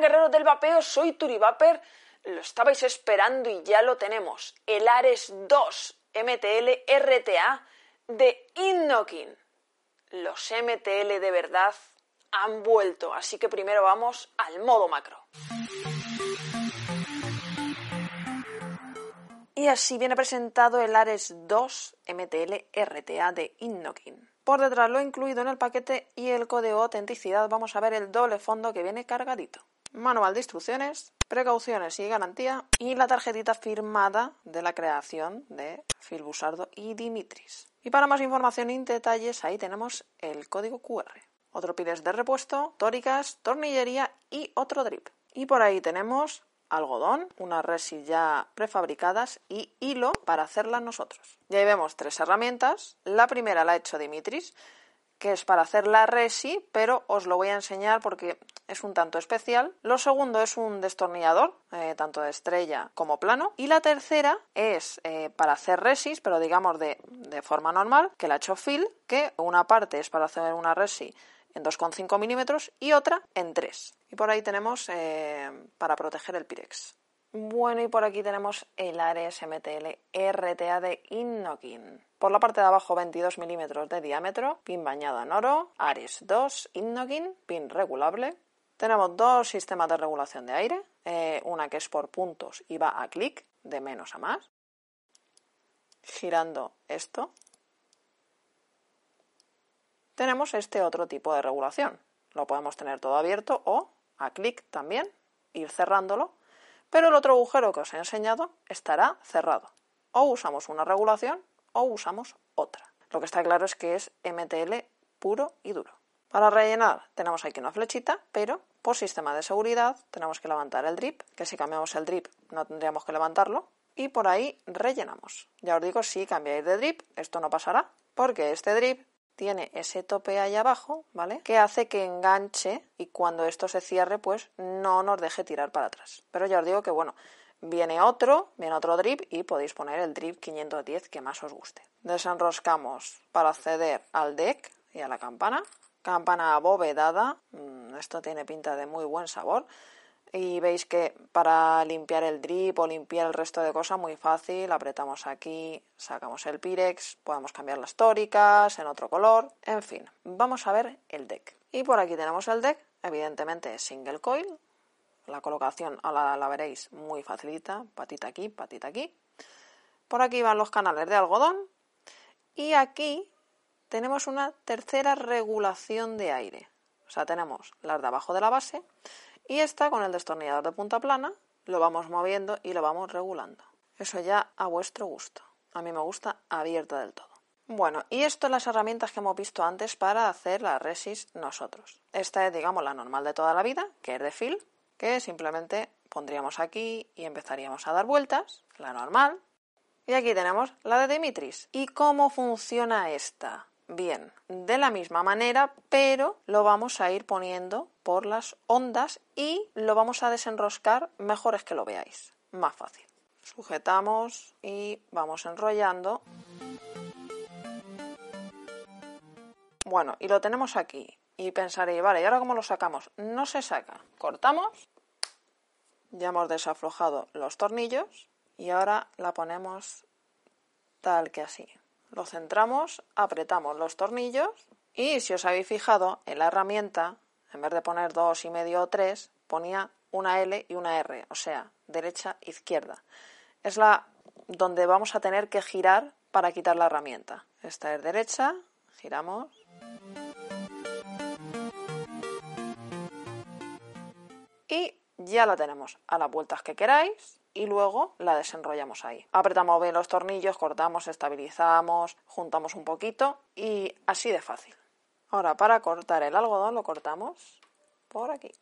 Guerreros del vapeo, soy Turivaper. Lo estabais esperando y ya lo tenemos. El Ares 2 MTL RTA de Innokin. Los MTL de verdad han vuelto, así que primero vamos al modo macro. Y así viene presentado el Ares 2 MTL RTA de Innokin. Por detrás lo incluido en el paquete y el código autenticidad vamos a ver el doble fondo que viene cargadito. Manual de instrucciones, precauciones y garantía y la tarjetita firmada de la creación de Phil Busardo y Dimitris. Y para más información y detalles ahí tenemos el código QR. Otro piles de repuesto, tóricas, tornillería y otro drip. Y por ahí tenemos algodón, unas resis ya prefabricadas y hilo para hacerlas nosotros. Y ahí vemos tres herramientas. La primera la ha hecho Dimitris, que es para hacer la resi, pero os lo voy a enseñar porque es un tanto especial. Lo segundo es un destornillador, eh, tanto de estrella como plano. Y la tercera es eh, para hacer resis, pero digamos de, de forma normal, que la ha hecho Phil, que una parte es para hacer una resi en 2,5 milímetros y otra en 3. Y por ahí tenemos eh, para proteger el Pirex. Bueno, y por aquí tenemos el Ares MTL RTA de Innokin. Por la parte de abajo 22 milímetros de diámetro, pin bañado en oro, Ares 2 Innokin, pin regulable. Tenemos dos sistemas de regulación de aire, eh, una que es por puntos y va a clic, de menos a más. Girando esto, tenemos este otro tipo de regulación. Lo podemos tener todo abierto o a clic también, ir cerrándolo, pero el otro agujero que os he enseñado estará cerrado. O usamos una regulación o usamos otra. Lo que está claro es que es MTL puro y duro. Para rellenar tenemos aquí una flechita, pero por sistema de seguridad tenemos que levantar el drip, que si cambiamos el drip no tendríamos que levantarlo, y por ahí rellenamos. Ya os digo, si cambiáis de drip, esto no pasará, porque este drip tiene ese tope ahí abajo, ¿vale? Que hace que enganche y cuando esto se cierre, pues no nos deje tirar para atrás. Pero ya os digo que, bueno, viene otro, viene otro drip y podéis poner el drip 510 que más os guste. Desenroscamos para acceder al deck y a la campana. Campana abovedada, mm, esto tiene pinta de muy buen sabor y veis que para limpiar el drip o limpiar el resto de cosas muy fácil, apretamos aquí, sacamos el pirex, podemos cambiar las tóricas en otro color, en fin, vamos a ver el deck. Y por aquí tenemos el deck, evidentemente single coil, la colocación ahora la veréis muy facilita, patita aquí, patita aquí. Por aquí van los canales de algodón y aquí tenemos una tercera regulación de aire. O sea, tenemos las de abajo de la base y esta con el destornillador de punta plana lo vamos moviendo y lo vamos regulando. Eso ya a vuestro gusto. A mí me gusta abierta del todo. Bueno, y esto las herramientas que hemos visto antes para hacer la resis nosotros. Esta es, digamos, la normal de toda la vida, que es de fil, que simplemente pondríamos aquí y empezaríamos a dar vueltas, la normal. Y aquí tenemos la de Dimitris. ¿Y cómo funciona esta? Bien, de la misma manera, pero lo vamos a ir poniendo por las ondas y lo vamos a desenroscar, mejor es que lo veáis, más fácil. Sujetamos y vamos enrollando. Bueno, y lo tenemos aquí. Y pensaréis, vale, ¿y ahora cómo lo sacamos? No se saca. Cortamos. Ya hemos desaflojado los tornillos y ahora la ponemos tal que así. Lo centramos, apretamos los tornillos y si os habéis fijado en la herramienta, en vez de poner dos y medio o tres, ponía una L y una R, o sea, derecha, izquierda. Es la donde vamos a tener que girar para quitar la herramienta. Esta es derecha, giramos. Y ya la tenemos a las vueltas que queráis y luego la desenrollamos ahí. Apretamos bien los tornillos, cortamos, estabilizamos, juntamos un poquito y así de fácil. Ahora para cortar el algodón lo cortamos por aquí.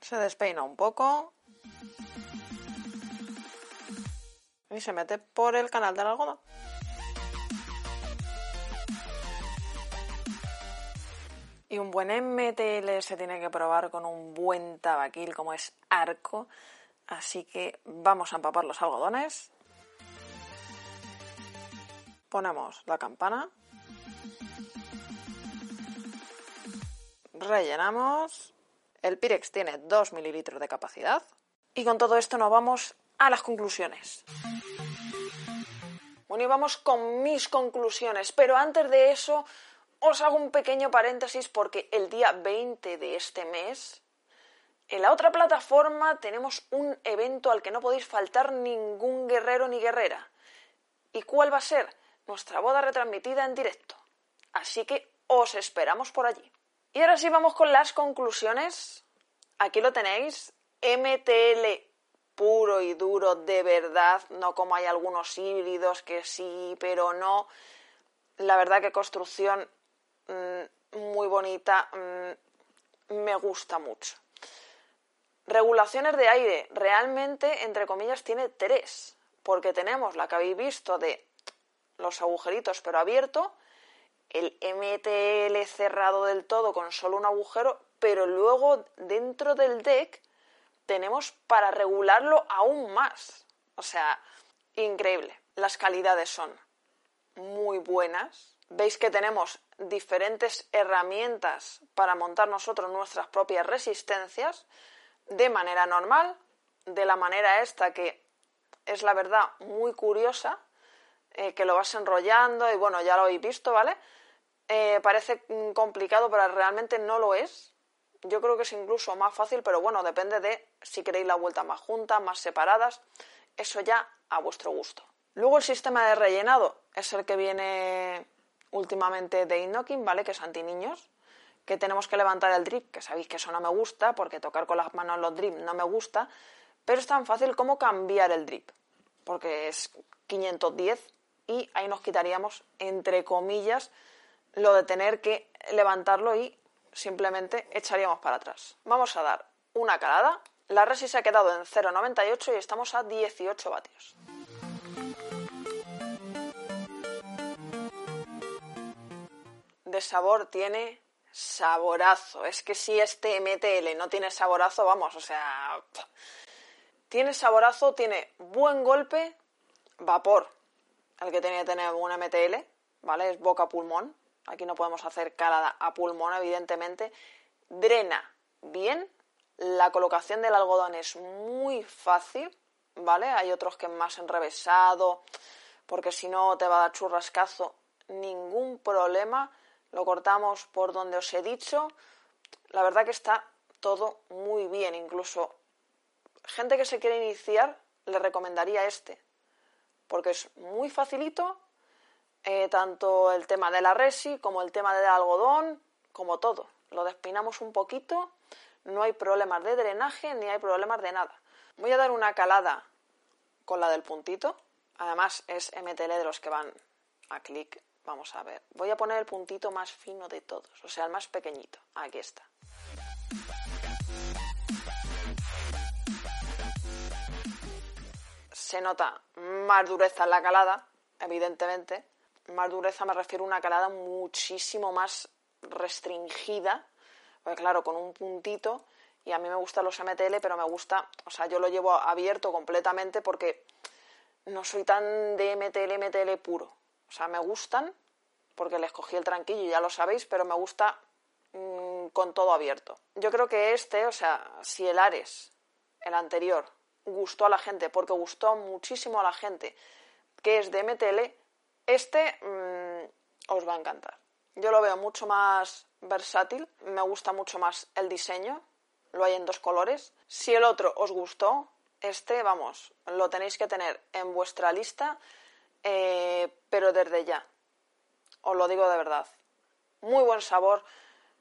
Se despeina un poco y se mete por el canal del algodón. Y un buen MTL se tiene que probar con un buen tabaquil como es arco. Así que vamos a empapar los algodones. Ponemos la campana. rellenamos. El Pirex tiene 2 mililitros de capacidad. Y con todo esto nos vamos a las conclusiones. Bueno, y vamos con mis conclusiones, pero antes de eso os hago un pequeño paréntesis porque el día 20 de este mes, en la otra plataforma tenemos un evento al que no podéis faltar ningún guerrero ni guerrera. ¿Y cuál va a ser? Nuestra boda retransmitida en directo. Así que os esperamos por allí. Y ahora sí vamos con las conclusiones. Aquí lo tenéis. MTL puro y duro de verdad, no como hay algunos híbridos que sí, pero no. La verdad que construcción mm, muy bonita, mm, me gusta mucho. Regulaciones de aire, realmente, entre comillas, tiene tres, porque tenemos la que habéis visto de los agujeritos pero abierto, el MTL cerrado del todo con solo un agujero, pero luego dentro del deck tenemos para regularlo aún más. O sea, increíble. Las calidades son muy buenas. Veis que tenemos diferentes herramientas para montar nosotros nuestras propias resistencias de manera normal, de la manera esta que es la verdad muy curiosa, eh, que lo vas enrollando y bueno, ya lo habéis visto, ¿vale? Eh, parece complicado, pero realmente no lo es. Yo creo que es incluso más fácil, pero bueno, depende de si queréis la vuelta más juntas, más separadas. Eso ya a vuestro gusto. Luego el sistema de rellenado es el que viene últimamente de Innocking, ¿vale? Que es anti-niños. Que tenemos que levantar el drip, que sabéis que eso no me gusta, porque tocar con las manos los drip no me gusta. Pero es tan fácil como cambiar el drip, porque es 510 y ahí nos quitaríamos, entre comillas, lo de tener que levantarlo y simplemente echaríamos para atrás. Vamos a dar una calada. La resi se ha quedado en 0,98 y estamos a 18 vatios. Sabor tiene saborazo. Es que si este MTL no tiene saborazo, vamos, o sea... Tiene saborazo, tiene buen golpe, vapor, el que tiene que tener un MTL, ¿vale? Es boca-pulmón, Aquí no podemos hacer calada a pulmón, evidentemente. Drena bien. La colocación del algodón es muy fácil, ¿vale? Hay otros que más enrevesado, porque si no te va a dar churrascazo. Ningún problema. Lo cortamos por donde os he dicho. La verdad que está todo muy bien. Incluso gente que se quiere iniciar le recomendaría este, porque es muy facilito eh, tanto el tema de la resi como el tema del algodón, como todo. Lo despinamos un poquito, no hay problemas de drenaje ni hay problemas de nada. Voy a dar una calada con la del puntito. Además es MTL de los que van a clic. Vamos a ver. Voy a poner el puntito más fino de todos, o sea, el más pequeñito. Aquí está. Se nota más dureza en la calada, evidentemente, más dureza me refiero a una calada muchísimo más restringida, porque claro, con un puntito, y a mí me gustan los MTL, pero me gusta, o sea, yo lo llevo abierto completamente porque no soy tan de MTL, MTL puro. O sea, me gustan, porque les cogí el tranquillo, ya lo sabéis, pero me gusta mm, con todo abierto. Yo creo que este, o sea, si el Ares, el anterior, gustó a la gente, porque gustó muchísimo a la gente, que es de MTL, este mm, os va a encantar. Yo lo veo mucho más versátil, me gusta mucho más el diseño, lo hay en dos colores. Si el otro os gustó, este, vamos, lo tenéis que tener en vuestra lista, eh, pero desde ya. Os lo digo de verdad. Muy buen sabor,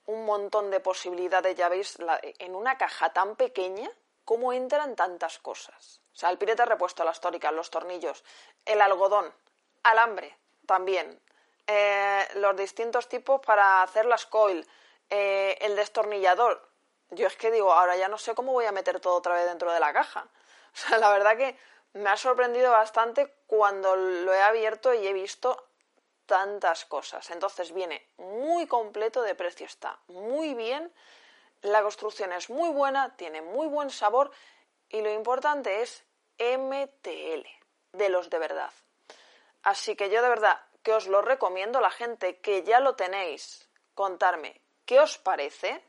un montón de posibilidades, ya veis, en una caja tan pequeña, cómo entran tantas cosas. O sea, el pirete repuesto, las tóricas, los tornillos, el algodón, alambre también, eh, los distintos tipos para hacer las coil, eh, el destornillador. Yo es que digo, ahora ya no sé cómo voy a meter todo otra vez dentro de la caja. O sea, la verdad que me ha sorprendido bastante cuando lo he abierto y he visto tantas cosas. Entonces viene muy completo de precio, está muy bien, la construcción es muy buena, tiene muy buen sabor y lo importante es MTL, de los de verdad. Así que yo de verdad que os lo recomiendo, la gente que ya lo tenéis, contarme qué os parece,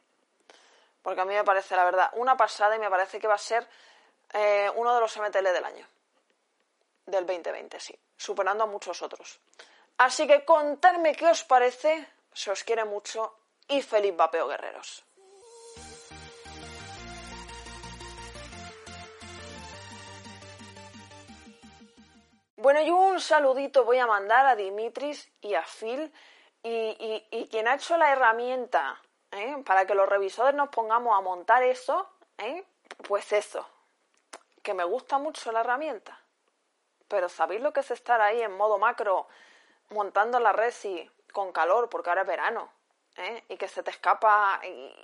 porque a mí me parece, la verdad, una pasada y me parece que va a ser eh, uno de los MTL del año. Del 2020, sí. Superando a muchos otros. Así que contadme qué os parece, se os quiere mucho y feliz vapeo guerreros. Bueno, y un saludito voy a mandar a Dimitris y a Phil y, quien ha hecho la herramienta ¿eh? para que los revisores nos pongamos a montar eso, ¿eh? pues eso, que me gusta mucho la herramienta. Pero ¿sabéis lo que es estar ahí en modo macro montando la resi con calor porque ahora es verano? ¿eh? Y que se te escapa y...